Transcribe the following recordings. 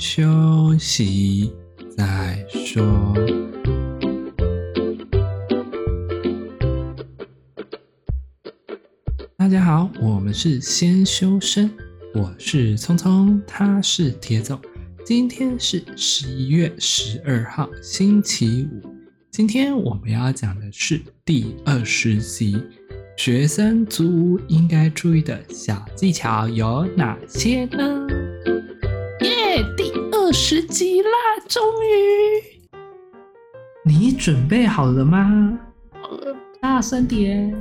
休息再说。大家好，我们是先修身，我是聪聪，他是铁总。今天是十一月十二号，星期五。今天我们要讲的是第二十集，学生租屋应该注意的小技巧有哪些呢？十集啦，终于！你准备好了吗？大声点，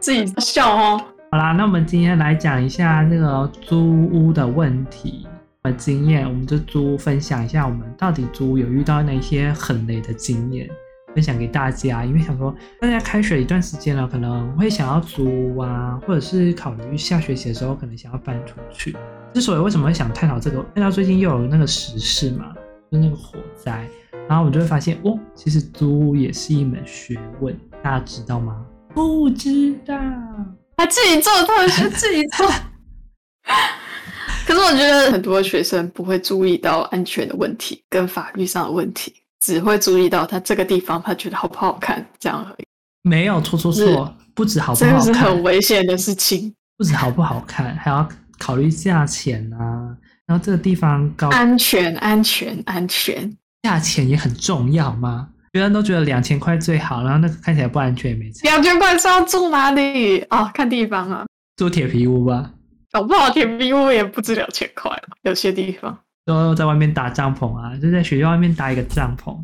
自己笑哦。好啦，那我们今天来讲一下那个租屋的问题。的经验，我们就租屋分享一下，我们到底租屋有遇到哪些很雷的经验，分享给大家。因为想说，大家开学一段时间了，可能会想要租啊，或者是考虑下学期的时候，可能想要搬出去。之所以为什么会想探讨这个，看到最近又有那个时事嘛，就那个火灾，然后我们就会发现，哦，其实租也是一门学问，大家知道吗？不知道，他自己做特许，自己做。可是我觉得很多学生不会注意到安全的问题跟法律上的问题，只会注意到他这个地方他觉得好不好看这样而已。没有错错错，不止好不好看，这是很危险的事情。不止好不好看，还要考虑价钱啊。然后这个地方高安全安全安全，价钱也很重要吗？别人都觉得两千块最好，然后那个看起来不安全也没差。两千块是要住哪里哦？看地方啊，住铁皮屋吧。搞不好铁皮屋也不止两千块，有些地方都在外面搭帐篷啊，就在学校外面搭一个帐篷。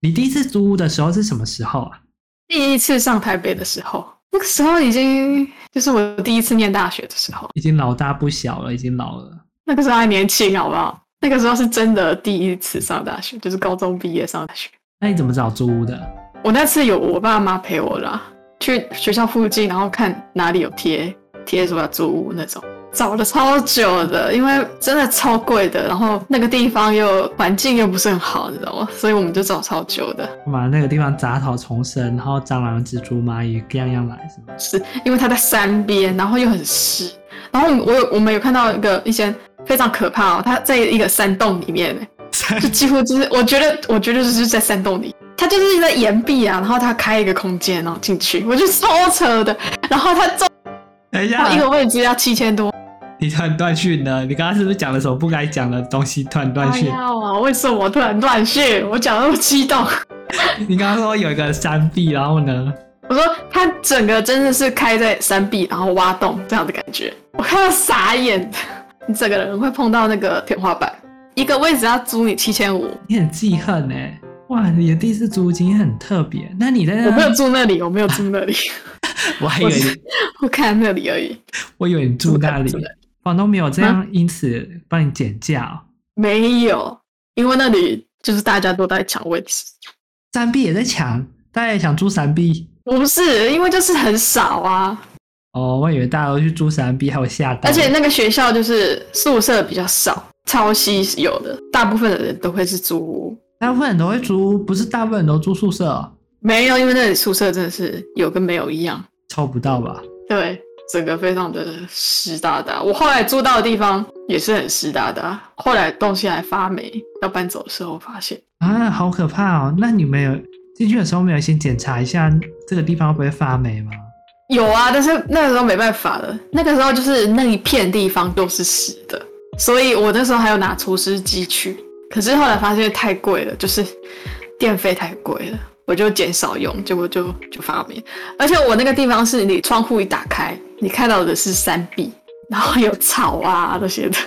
你第一次租屋的时候是什么时候啊？第一次上台北的时候，那个时候已经就是我第一次念大学的时候，已经老大不小了，已经老了。那个时候还年轻，好不好？那个时候是真的第一次上大学，就是高中毕业上大学。那你怎么找租屋的？我那次有我爸妈陪我啦，去学校附近，然后看哪里有贴贴说要租屋那种。找了超久的，因为真的超贵的，然后那个地方又环境又不是很好，你知道吗？所以我们就找超久的。嘛，那个地方杂草丛生，然后蟑螂、蜘蛛、蚂蚁各样样来，是吗？是因为它在山边，然后又很湿。然后我有我们有看到一个一些非常可怕哦，它在一个山洞里面，就几乎就是我觉得我觉得就是在山洞里，它就是在岩壁啊，然后它开一个空间，然后进去，我觉得超扯的。然后它中，等一下，一个位置要七千多。你突然断讯了，你刚刚是不是讲了什么不该讲的东西？突然断讯。啊！为什么我突然断讯？我讲的那么激动。你刚刚说有一个山壁，然后呢？我说它整个真的是开在山壁，然后挖洞这样的感觉，我看到傻眼。你整个人会碰到那个天花板，一个位置要租你七千五，你很记恨呢？哇，你的第一次租金很特别。那你在那？我没有住那里，我没有住那里。我还以为你我看那里而已。我以为你住那里。房东没有这样，因此帮你减价哦？没有，因为那里就是大家都在抢位置，三 B 也在抢，大家也想租三 B。不是，因为就是很少啊。哦，我以为大家都去租三 B，还有下单。而且那个学校就是宿舍比较少，超稀有的，大部分的人都会是租屋。大部分人都会租，不是大部分人都住宿舍哦？没有，因为那里宿舍真的是有跟没有一样，抽不到吧？对。整个非常的湿哒哒，我后来住到的地方也是很湿哒哒，后来东西还发霉，要搬走的时候发现啊，好可怕哦！那你们有进去的时候没有先检查一下这个地方会不会发霉吗？有啊，但是那个时候没办法了，那个时候就是那一片地方都是湿的，所以我那时候还有拿除湿机去，可是后来发现太贵了，就是电费太贵了。我就减少用，结果就就发霉。而且我那个地方是你窗户一打开，你看到的是山壁，然后有草啊这些的，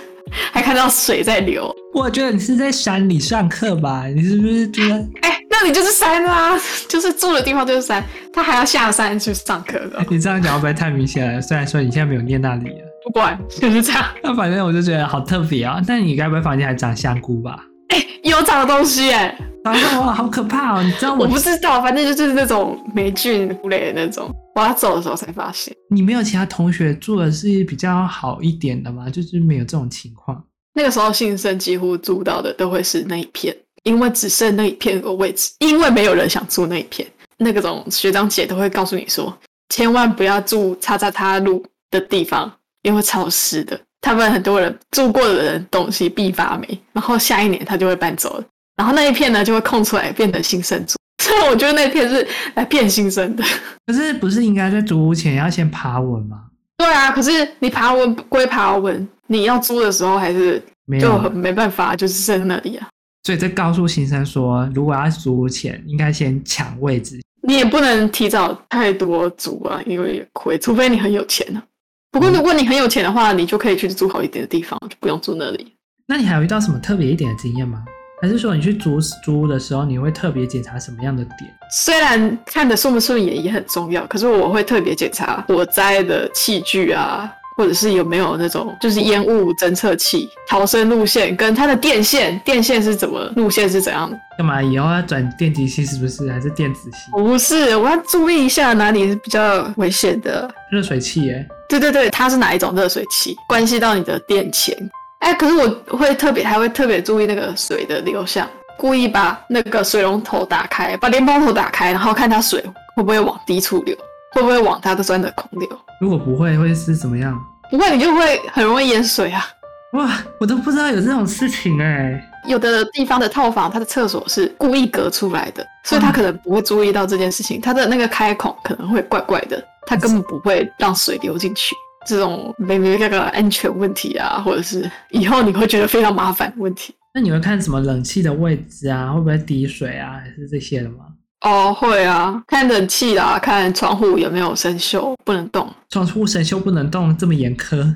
还看到水在流。我觉得你是在山里上课吧？你是不是觉得？哎、欸，那里就是山啊，就是住的地方就是山，他还要下山去上课的。你这样讲会不会太明显了？虽然说你现在没有念那里了，不管就是这样。那反正我就觉得好特别啊。那你该不会房间还长香菇吧？哎、欸，有长的东西哎、欸。哇，好可怕哦！你知道我，我不知道，反正就是那种霉菌之类的那种。我要走的时候才发现。你没有其他同学住的是比较好一点的吗？就是没有这种情况。那个时候新生几乎住到的都会是那一片，因为只剩那一片的位置，因为没有人想住那一片。那个种学长姐都会告诉你说，千万不要住叉叉叉路的地方，因为潮湿的。他们很多人住过的人东西必发霉，然后下一年他就会搬走了，然后那一片呢就会空出来变成新生租。所以我觉得那片是来骗新生的。可是不是应该在租屋前要先爬文吗？对啊，可是你爬文归爬文，你要租的时候还是就很没办法，就是在那里啊。所以在告诉新生说，如果要租屋前，应该先抢位置。你也不能提早太多租啊，因为也亏，除非你很有钱啊。不过如果你很有钱的话，你就可以去租好一点的地方，就不用住那里。那你还有遇到什么特别一点的经验吗？还是说你去租租屋的时候，你会特别检查什么样的点？虽然看的顺不顺眼也很重要，可是我会特别检查火灾的器具啊，或者是有没有那种就是烟雾侦测器、逃生路线跟它的电线，电线是怎么路线是怎样的？干嘛以后要转电极系是不是？还是电子系？不是，我要注意一下哪里是比较危险的。热水器耶？对对对，它是哪一种热水器？关系到你的电钱。哎，可是我会特别还会特别注意那个水的流向，故意把那个水龙头打开，把连包头打开，然后看它水会不会往低处流，会不会往它的钻的孔流。如果不会，会是怎么样？不会，你就会很容易淹水啊！哇，我都不知道有这种事情哎。有的地方的套房，它的厕所是故意隔出来的，所以他可能不会注意到这件事情，它的那个开孔可能会怪怪的，它根本不会让水流进去。这种没没那个安全问题啊，或者是以后你会觉得非常麻烦的问题。那你会看什么冷气的位置啊，会不会滴水啊，还是这些的吗？哦，会啊，看冷气啦，看窗户有没有生锈，不能动。窗户生锈不能动，这么严苛？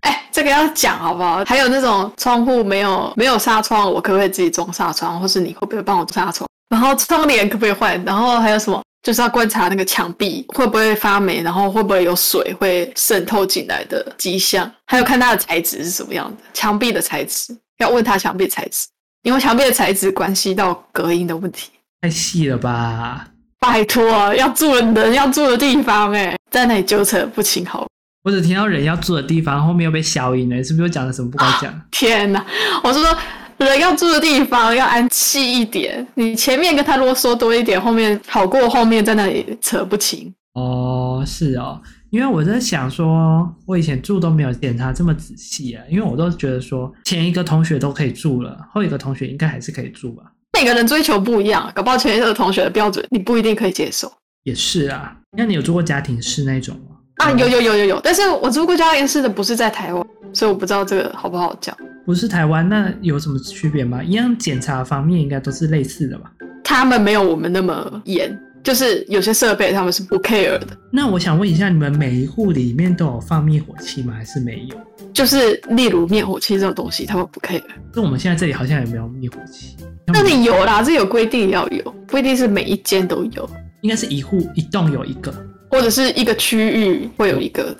哎，这个要讲好不好？还有那种窗户没有没有纱窗，我可不可以自己装纱窗，或是你会不会帮我纱窗？然后窗帘可不可以换？然后还有什么？就是要观察那个墙壁会不会发霉，然后会不会有水会渗透进来的迹象，还有看它的材质是什么样的，墙壁的材质要问他墙壁材质，因为墙壁的材质关系到隔音的问题。太细了吧？拜托，要住的人要住的地方，哎，在那里纠缠不清好。我只听到人要住的地方，后面又被消音了，是不是又讲了什么不该讲？天哪，我是说。人要住的地方要安静一点，你前面跟他啰嗦多一点，后面好过后面在那里扯不清。哦，是哦，因为我在想说，我以前住都没有检查这么仔细啊，因为我都觉得说前一个同学都可以住了，后一个同学应该还是可以住吧。每个人追求不一样，搞不好前一个同学的标准你不一定可以接受。也是啊，那你有做过家庭式那种吗？啊，有有有有有，但是我做过家庭式的不是在台湾，所以我不知道这个好不好讲。不是台湾，那有什么区别吗？一样检查方面应该都是类似的吧？他们没有我们那么严，就是有些设备他们是不 care 的。那我想问一下，你们每一户里面都有放灭火器吗？还是没有？就是例如灭火器这种东西，他们不 care。那我们现在这里好像也没有灭火器。那你有啦，这有规定要有，不一定是每一间都有，应该是一户一栋有一个。或者是一个区域会有一个，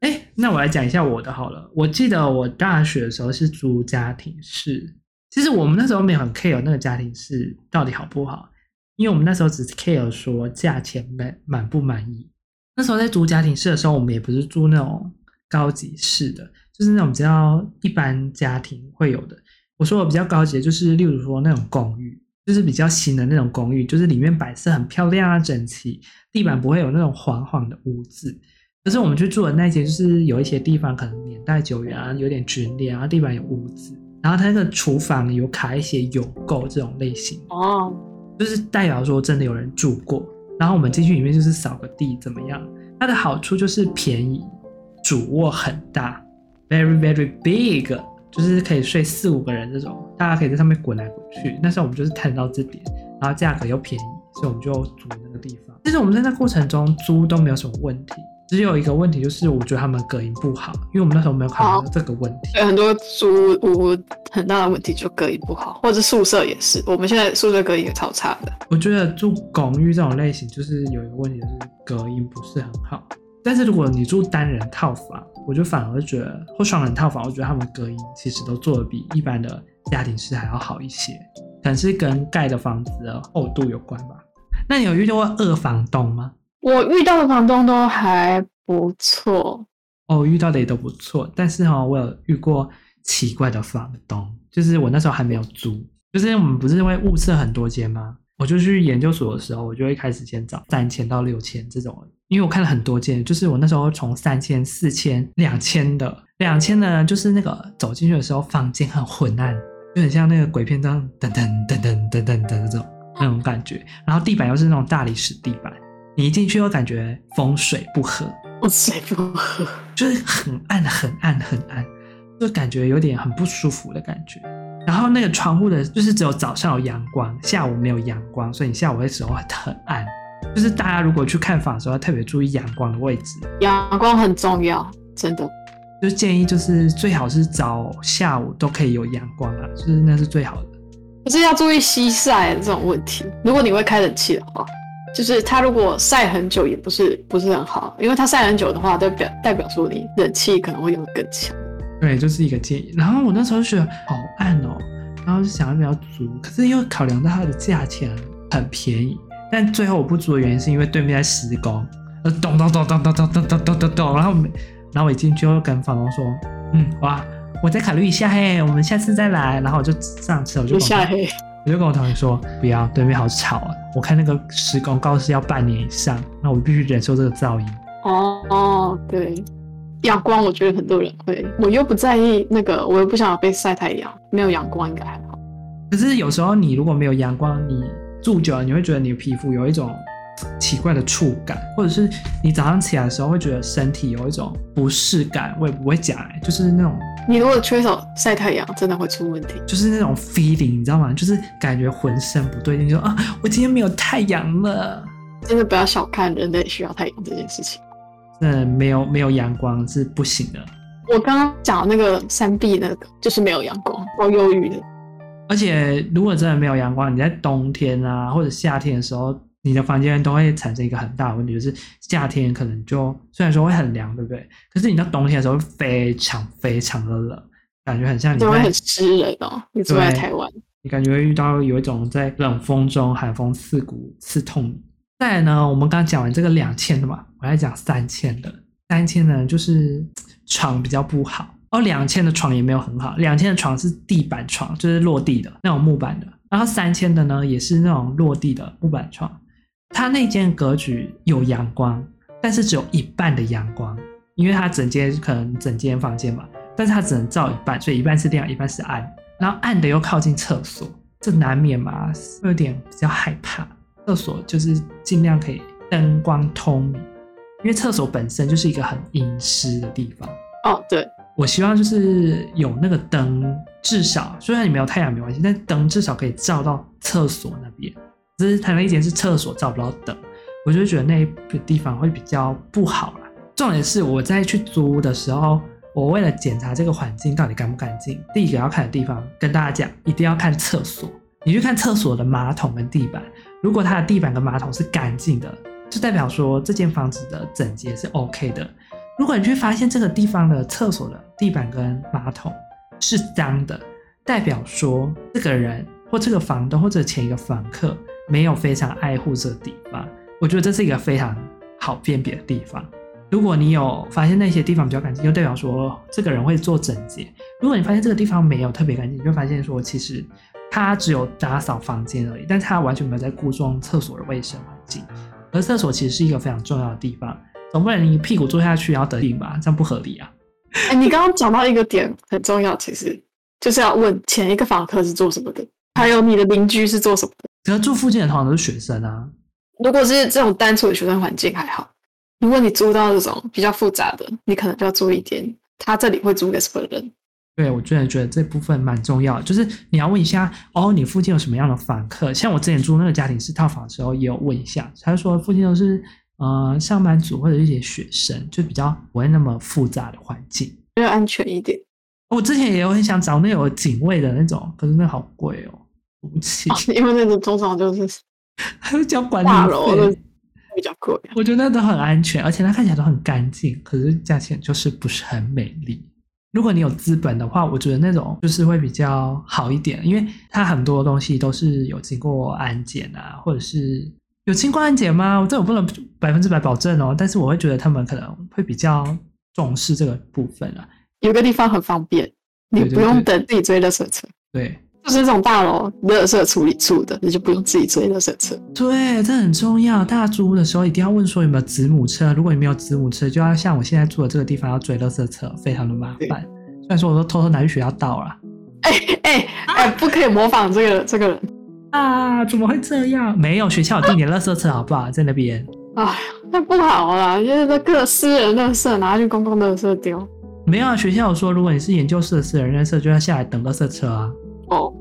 哎、欸，那我来讲一下我的好了。我记得我大学的时候是租家庭式，其实我们那时候没有很 care 那个家庭式到底好不好，因为我们那时候只 care 说价钱满满不满意。那时候在租家庭式的时候，我们也不是租那种高级式的，就是那种比较一般家庭会有的。我说我比较高级的，就是例如说那种公寓。就是比较新的那种公寓，就是里面摆设很漂亮啊，整齐，地板不会有那种黄黄的污渍。可是我们去住的那间，就是有一些地方可能年代久远啊，有点皲裂啊，地板有污渍，然后它那个厨房有卡一些油垢这种类型哦，就是代表说真的有人住过。然后我们进去里面就是扫个地怎么样？它的好处就是便宜，主卧很大，very very big。就是可以睡四五个人这种，大家可以在上面滚来滚去。那时候我们就是看到这点，然后价格又便宜，所以我们就租那个地方。其实我们在那过程中租都没有什么问题，只有一个问题就是我觉得他们隔音不好，因为我们那时候没有考虑到这个问题。有很多租屋很大的问题就隔音不好，或者宿舍也是。我们现在宿舍隔音也超差的。我觉得住公寓这种类型就是有一个问题，就是隔音不是很好。但是如果你住单人套房，我就反而觉得，或双人套房，我觉得他们隔音其实都做的比一般的家庭式还要好一些，可能是跟盖的房子的厚度有关吧。那你有遇到过二房东吗？我遇到的房东都还不错。哦，遇到的也都不错，但是哈、哦，我有遇过奇怪的房东，就是我那时候还没有租，就是我们不是会物色很多间吗？我就去研究所的时候，我就会开始先找三千到六千这种。因为我看了很多间，就是我那时候从三千、四千、两千的，两千的就是那个走进去的时候，房间很昏暗，就很像那个鬼片这样噔噔噔噔噔噔的这种那种感觉。然后地板又是那种大理石地板，你一进去又感觉风水不合，风水不合，就是很暗很暗很暗，就感觉有点很不舒服的感觉。然后那个窗户的，就是只有早上有阳光，下午没有阳光，所以你下午的时候很暗。就是大家如果去看房的时候，要特别注意阳光的位置，阳光很重要，真的。就建议就是最好是早下午都可以有阳光啊，就是那是最好的。可是要注意西晒这种问题。如果你会开冷气的话，就是它如果晒很久也不是不是很好，因为它晒很久的话，代表代表说你冷气可能会用的更强。对，就是一个建议。然后我那时候就觉得好暗哦，然后就想要不要租，可是又考量到它的价钱很便宜，但最后我不租的原因是因为对面在施工，呃，咚咚咚咚咚咚咚咚咚咚，然后。然后我一进去就跟房东说：“嗯，哇，我再考虑一下嘿，我们下次再来。”然后我就上车，我就下嘿，我就跟我同学说：“不要，对面好吵啊！我看那个施工告示要半年以上，那我必须忍受这个噪音。”哦哦，对，阳光我觉得很多人会，我又不在意那个，我又不想被晒太阳，没有阳光应该还好。可是有时候你如果没有阳光，你住久了你会觉得你的皮肤有一种。奇怪的触感，或者是你早上起来的时候会觉得身体有一种不适感，我也不会讲哎，就是那种你如果缺少晒太阳，真的会出问题，就是那种 feeling，你知道吗？就是感觉浑身不对劲，就说啊，我今天没有太阳了，真的不要小看人类需要太阳这件事情，嗯，没有没有阳光是不行的。我刚刚讲那个三 B 那个就是没有阳光，我忧郁的。而且如果真的没有阳光，你在冬天啊或者夏天的时候。你的房间都会产生一个很大的问题，就是夏天可能就虽然说会很凉，对不对？可是你到冬天的时候会非常非常的冷，感觉很像你在会很湿冷哦。你住在台湾，你感觉会遇到有一种在冷风中寒风刺骨刺痛。再来呢，我们刚刚讲完这个两千的嘛，我来讲三千的。三千呢，就是床比较不好哦。两千的床也没有很好，两千的床是地板床，就是落地的那种木板的。然后三千的呢，也是那种落地的木板床。它那间格局有阳光，但是只有一半的阳光，因为它整间可能整间房间嘛，但是它只能照一半，所以一半是亮，一半是暗。然后暗的又靠近厕所，这难免嘛，有点比较害怕。厕所就是尽量可以灯光通明，因为厕所本身就是一个很阴湿的地方。哦，对，我希望就是有那个灯，至少虽然你没有太阳没关系，但灯至少可以照到厕所那边。只是他那一间是厕所找不到灯，我就觉得那个地方会比较不好啦。重点是我在去租的时候，我为了检查这个环境到底干不干净，第一个要看的地方跟大家讲，一定要看厕所。你去看厕所的马桶跟地板，如果它的地板跟马桶是干净的，就代表说这间房子的整洁是 OK 的。如果你去发现这个地方的厕所的地板跟马桶是脏的，代表说这个人或这个房东或者前一个房客。没有非常爱护这个地方，我觉得这是一个非常好辨别的地方。如果你有发现那些地方比较干净，就代表说这个人会做整洁。如果你发现这个地方没有特别干净，你就发现说其实他只有打扫房间而已，但他完全没有在顾重厕所的卫生环境。而厕所其实是一个非常重要的地方，总不能你屁股坐下去然后得病吧？这样不合理啊！哎，你刚刚讲到一个点很重要，其实就是要问前一个房客是做什么的，还有你的邻居是做什么的。可是住附近的通常都是学生啊。如果是这种单纯的学生环境还好，如果你租到这种比较复杂的，你可能就要注意一点，他这里会租给什么人？对，我真的觉得这部分蛮重要，就是你要问一下哦，你附近有什么样的房客？像我之前租那个家庭式套房的时候，也有问一下，他就说附近都是呃上班族或者一些学生，就比较不会那么复杂的环境，比较安全一点。我之前也有很想找那有警卫的那种，可是那好贵哦。因为那种通常就是 还有交管理费，比较贵。我觉得那都很安全，而且它看起来都很干净，可是价钱就是不是很美丽。如果你有资本的话，我觉得那种就是会比较好一点，因为它很多东西都是有经过安检啊，或者是有经过安检吗？我这我不能百分之百保证哦，但是我会觉得他们可能会比较重视这个部分啊。有个地方很方便，你不用等自己追垃圾车。对。就是这种大楼垃圾处理处的，你就不用自己追垃圾车。对，这很重要。大家租屋的时候一定要问说有没有子母车，如果你没有子母车，就要像我现在住的这个地方要追垃圾车，非常的麻烦。虽然说我都偷偷拿去学校倒了。哎哎哎，不可以模仿这个这个人啊！怎么会这样？没有学校有定点垃圾车，好不好？在那边。哎，那不好啦，因为那个私人垃圾拿去公共垃圾丢。没有啊，学校有说，如果你是研究室的私人垃圾，就要下来等垃圾车啊。哦，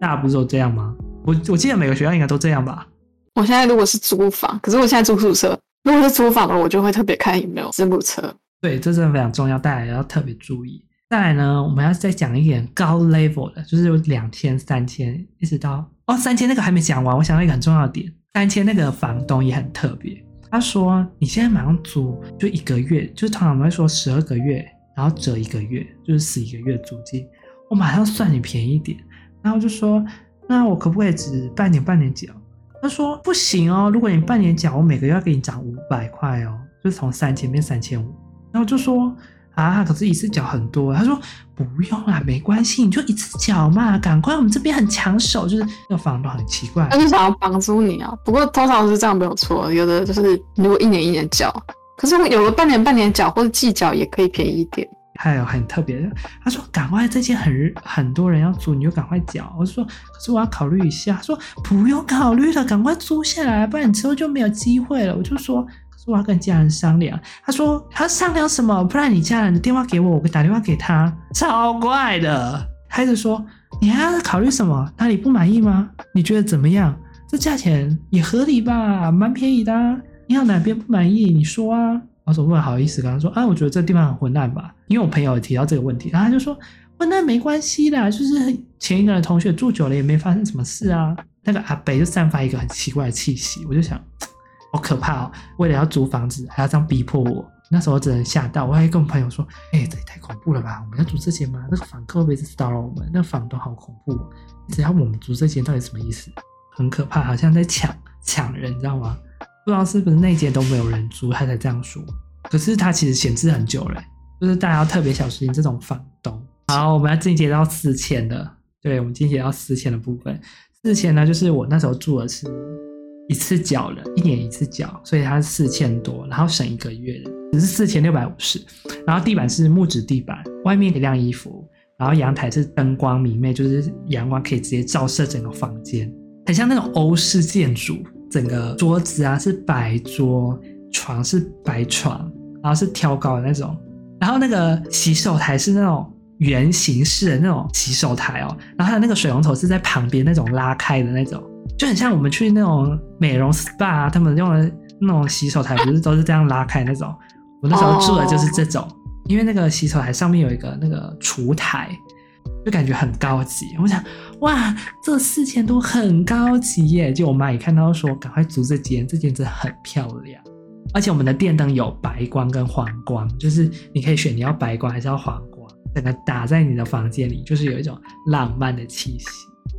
大家不是都这样吗？我我记得每个学校应该都这样吧。我现在如果是租房，可是我现在住宿舍，如果是租房的，我就会特别看有没有字母车。对，这真的非常重要，大家也要特别注意。再来呢，我们要再讲一点高 level 的，就是有两千、三千，一直到哦三千那个还没讲完。我想到一个很重要的点，三千那个房东也很特别。他说你现在马上租就一个月，就是通常我们会说十二个月。然后折一个月，就是十一个月租金，我马上算你便宜一点。然后就说，那我可不可以只半年半年缴？他说不行哦，如果你半年缴，我每个月要给你涨五百块哦，就是从三千变三千五。然后就说啊，可是一次缴很多。他说不用啦，没关系，你就一次缴嘛，赶快，我们这边很抢手。就是那个房东很奇怪，他就想要绑住你啊。不过通常是这样没有错，有的就是如果一年一年缴。可是有个半年半年缴或者季缴也可以便宜一点。还有很特别的，他说赶快，这间很很多人要租，你就赶快缴。我说可是我要考虑一下。他说不用考虑了，赶快租下来，不然你之后就没有机会了。我就说可是我要跟家人商量。他说他商量什么？不然你家人的电话给我，我打电话给他。超怪的。孩子说你还要考虑什么？哪里不满意吗？你觉得怎么样？这价钱也合理吧，蛮便宜的啊。你要哪边不满意？你说啊。我说不好意思跟他说啊，我觉得这地方很昏暗吧，因为我朋友也提到这个问题，然后他就说哦，那没关系啦，就是前一个人同学住久了也没发生什么事啊。那个阿北就散发一个很奇怪的气息，我就想好可怕哦，为了要租房子还要这样逼迫我，那时候我真的吓到，我还跟我朋友说，哎、这也太恐怖了吧，我们要租这间吗？那个房客会不会骚扰我们？那个房东好恐怖，只要我们租这间到底什么意思？很可怕，好像在抢抢人，你知道吗？不知道是不是那间都没有人租，他才这样说。可是他其实闲置很久了，就是大家要特别小心这种房东。好，我们要进阶到四千的，对，我们进阶到四千的部分。四千呢，就是我那时候住的是一次缴了，一年一次缴，所以它是四千多，然后省一个月的，只是四千六百五十。然后地板是木质地板，外面可以晾衣服，然后阳台是灯光明媚，就是阳光可以直接照射整个房间，很像那种欧式建筑。整个桌子啊是白桌，床是白床，然后是挑高的那种，然后那个洗手台是那种圆形式的那种洗手台哦，然后还有那个水龙头是在旁边那种拉开的那种，就很像我们去那种美容 SPA 啊，他们用的那种洗手台不是都是这样拉开那种？我那时候住的就是这种，因为那个洗手台上面有一个那个厨台。就感觉很高级，我想，哇，这四千多很高级耶！就我妈一看到说，赶快租这间，这间真的很漂亮，而且我们的电灯有白光跟黄光，就是你可以选你要白光还是要黄光，整个打在你的房间里，就是有一种浪漫的气息。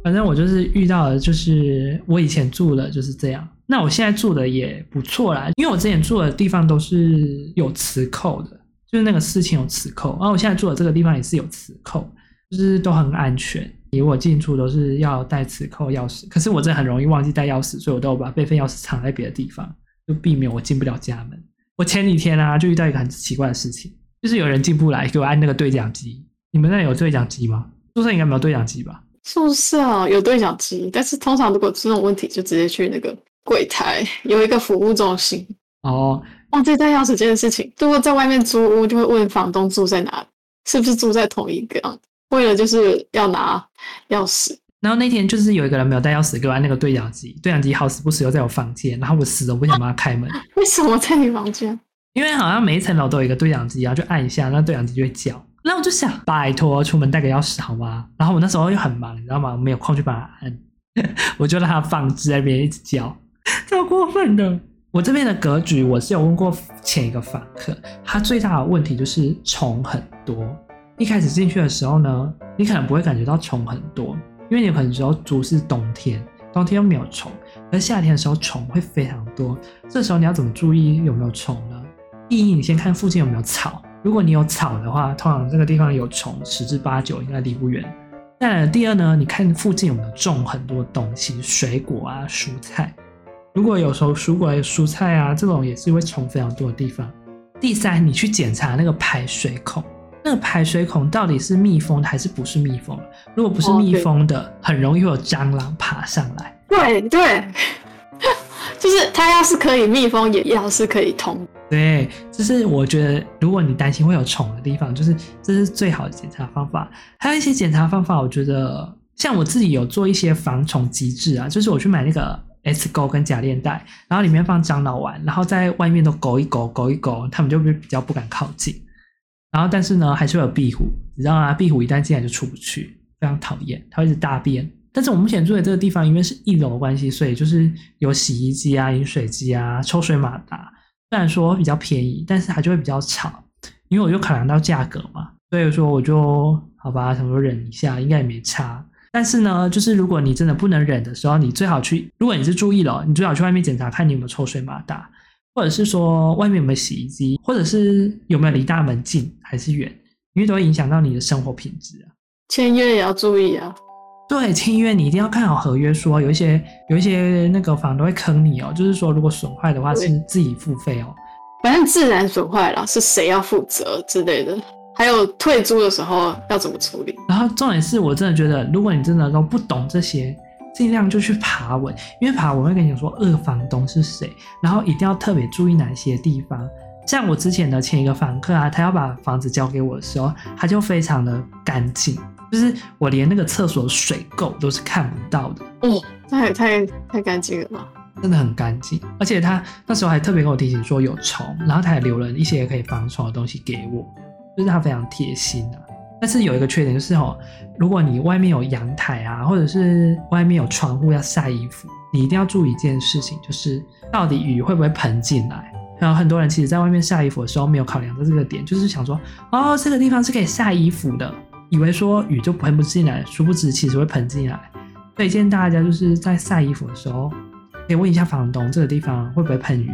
反正我就是遇到的，就是我以前住的就是这样，那我现在住的也不错啦，因为我之前住的地方都是有磁扣的，就是那个事情有磁扣，然后我现在住的这个地方也是有磁扣。就是都很安全，因为我进出都是要带磁扣钥匙。可是我真的很容易忘记带钥匙，所以我都把备份钥匙藏在别的地方，就避免我进不了家门。我前几天啊，就遇到一个很奇怪的事情，就是有人进不来，给我按那个对讲机。你们那里有对讲机吗？宿舍应该没有对讲机吧？宿舍有对讲机，但是通常如果这种问题，就直接去那个柜台，有一个服务中心。哦，忘记带钥匙这件事情，如果在外面租屋，就会问房东住在哪里，是不是住在同一个样。为了就是要拿钥匙，然后那天就是有一个人没有带钥匙给我按那个对讲机，对讲机好死不死又在我房间，然后我死都不想帮他开门。为什么在你房间？因为好像每一层楼都有一个对讲机，然后就按一下，那对讲机就会叫。那我就想，拜托出门带个钥匙好吗？然后我那时候又很忙，你知道吗？我没有空去帮他按，我就让他放置在那边一直叫，超过分的。我这边的格局，我是有问过前一个房客，他最大的问题就是虫很多。一开始进去的时候呢，你可能不会感觉到虫很多，因为你很熟，猪是冬天，冬天又没有虫，而夏天的时候虫会非常多。这时候你要怎么注意有没有虫呢？第一，你先看附近有没有草，如果你有草的话，通常这个地方有虫，十之八九应该离不远。再来第二呢，你看附近有没有种很多东西，水果啊、蔬菜。如果有时候蔬果、蔬菜啊这种也是会虫非常多的地方。第三，你去检查那个排水孔，那个排水孔到底是密封的还是不是密封的？如果不是密封的，很容易会有蟑螂爬上来。对对，就是它要是可以密封，也要是可以通。对，就是我觉得，如果你担心会有虫的地方，就是这是最好的检查方法。还有一些检查方法，我觉得像我自己有做一些防虫机制啊，就是我去买那个 S 钩跟假链袋，然后里面放樟脑丸，然后在外面都勾一勾，勾一勾，他们就会比较不敢靠近。然后但是呢，还是会有壁虎，你知道吗？壁虎一旦进来就出不去，非常讨厌，它会一直大便。但是我目前住的这个地方，因为是一楼的关系，所以就是有洗衣机啊、饮水机啊、抽水马达。虽然说比较便宜，但是它就会比较吵，因为我就考量到价格嘛，所以说我就好吧，想说忍一下，应该也没差。但是呢，就是如果你真的不能忍的时候，你最好去，如果你是住一楼，你最好去外面检查，看你有没有抽水马达，或者是说外面有没有洗衣机，或者是有没有离大门近还是远，因为都会影响到你的生活品质啊。签约也要注意啊。对，签约你一定要看好合约书哦。有一些有一些那个房都会坑你哦，就是说如果损坏的话是自己付费哦。反正自然损坏了是谁要负责之类的，还有退租的时候要怎么处理。然后重点是我真的觉得，如果你真的都不懂这些，尽量就去爬文，因为爬文会跟你说二房东是谁，然后一定要特别注意哪些地方。像我之前的前一个房客啊，他要把房子交给我的时候，他就非常的干净。就是我连那个厕所水垢都是看不到的哦，那也太太干净了吧？真的很干净，而且他那时候还特别跟我提醒说有虫，然后他还留了一些可以防虫的东西给我，就是他非常贴心啊。但是有一个缺点就是哦，如果你外面有阳台啊，或者是外面有窗户要晒衣服，你一定要注意一件事情，就是到底雨会不会喷进来？然后很多人其实在外面晒衣服的时候没有考量到这个点，就是想说哦，这个地方是可以晒衣服的。以为说雨就喷不进来，殊不知其实会喷进来。所以建议大家就是在晒衣服的时候，可以问一下房东这个地方会不会喷雨，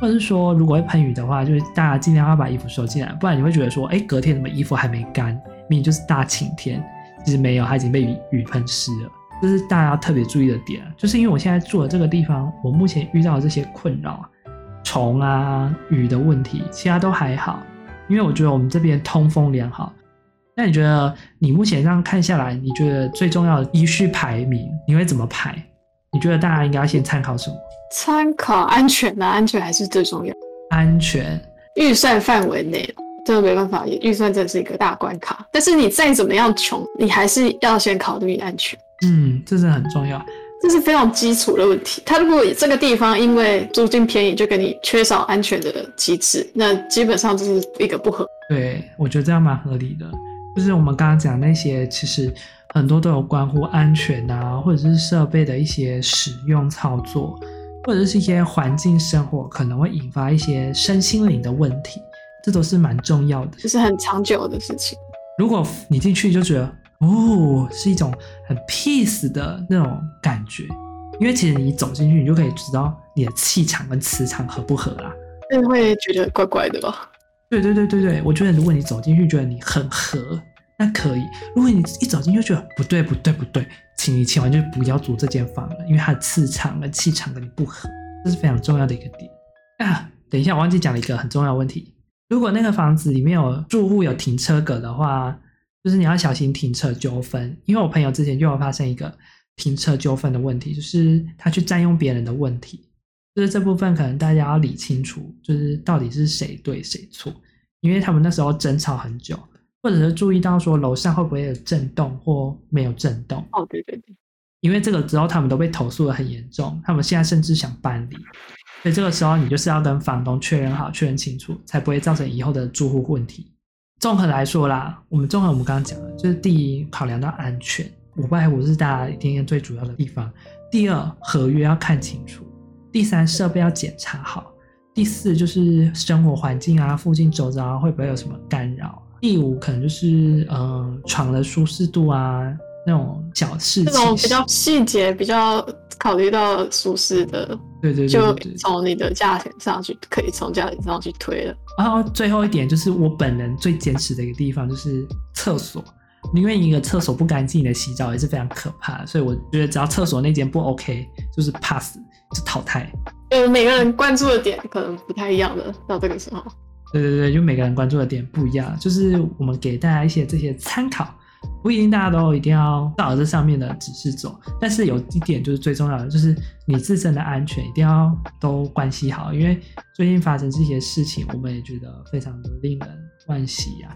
或者是说如果会喷雨的话，就是大家尽量要把衣服收进来，不然你会觉得说，哎，隔天怎么衣服还没干？明明就是大晴天，其实没有，它已经被雨雨喷湿了。这是大家要特别注意的点，就是因为我现在住的这个地方，我目前遇到的这些困扰啊，虫啊、雨的问题，其他都还好，因为我觉得我们这边通风良好。那你觉得你目前这样看下来，你觉得最重要的依序排名，你会怎么排？你觉得大家应该要先参考什么？参考安全啊，安全还是最重要。安全，预算范围内，这个没办法，预算真的是一个大关卡。但是你再怎么样穷，你还是要先考虑安全。嗯，这是很重要，这是非常基础的问题。他如果这个地方因为租金便宜就给你缺少安全的机制，那基本上就是一个不合。对，我觉得这样蛮合理的。就是我们刚刚讲那些，其实很多都有关乎安全啊，或者是设备的一些使用操作，或者是一些环境生活可能会引发一些身心灵的问题，这都是蛮重要的，就是很长久的事情。如果你进去就觉得哦，是一种很 peace 的那种感觉，因为其实你走进去，你就可以知道你的气场跟磁场合不合啦，那会觉得怪怪的吧？对对对对对，我觉得如果你走进去觉得你很合，那可以；如果你一走进去就觉得不对不对不对，请你千万就不要租这间房了，因为它的磁场跟气场跟你不合，这是非常重要的一个点。啊。等一下，我忘记讲了一个很重要的问题：如果那个房子里面有住户有停车格的话，就是你要小心停车纠纷。因为我朋友之前就有发生一个停车纠纷的问题，就是他去占用别人的问题。就是这部分可能大家要理清楚，就是到底是谁对谁错，因为他们那时候争吵很久，或者是注意到说楼上会不会有震动或没有震动。哦，对对对，因为这个之后他们都被投诉的很严重，他们现在甚至想搬离，所以这个时候你就是要跟房东确认好、确认清楚，才不会造成以后的住户问题。综合来说啦，我们综合我们刚刚讲的，就是第一，考量到安全，五百五是大家一定最主要的地方；第二，合约要看清楚。第三，设备要检查好；第四，就是生活环境啊，附近周遭会不会有什么干扰；第五，可能就是呃床的舒适度啊，那种小事情，这种比较细节，比较考虑到舒适的，对对对，就从你的价钱上去，可以从价钱上去推了。然后最后一点就是我本人最坚持的一个地方，就是厕所。因为一个厕所不干净的洗澡也是非常可怕的，所以我觉得只要厕所那间不 OK，就是 pass 就淘汰。呃，每个人关注的点可能不太一样的，到这个时候。对对对，就每个人关注的点不一样，就是我们给大家一些这些参考，不一定大家都一定要照这上面的指示走，但是有一点就是最重要的，就是你自身的安全一定要都关系好，因为最近发生这些事情，我们也觉得非常的令人惋惜啊，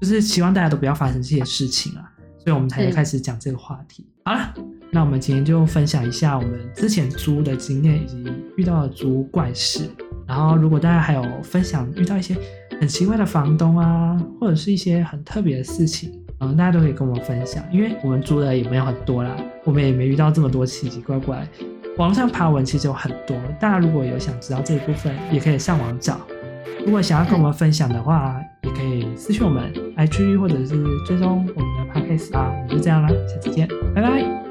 就是希望大家都不要发生这些事情啊，所以我们才开始讲这个话题。嗯、好了，那我们今天就分享一下我们之前租的经验以及遇到的租怪事。然后，如果大家还有分享遇到一些很奇怪的房东啊，或者是一些很特别的事情，嗯，大家都可以跟我们分享，因为我们租的也没有很多啦，我们也没遇到这么多奇奇怪怪。网上爬文其实有很多，大家如果有想知道这一部分，也可以上网找。如果想要跟我们分享的话，也可以私信我们 IG 或者是追踪我们的 Podcast 啊。我们就这样啦，下次见，拜拜。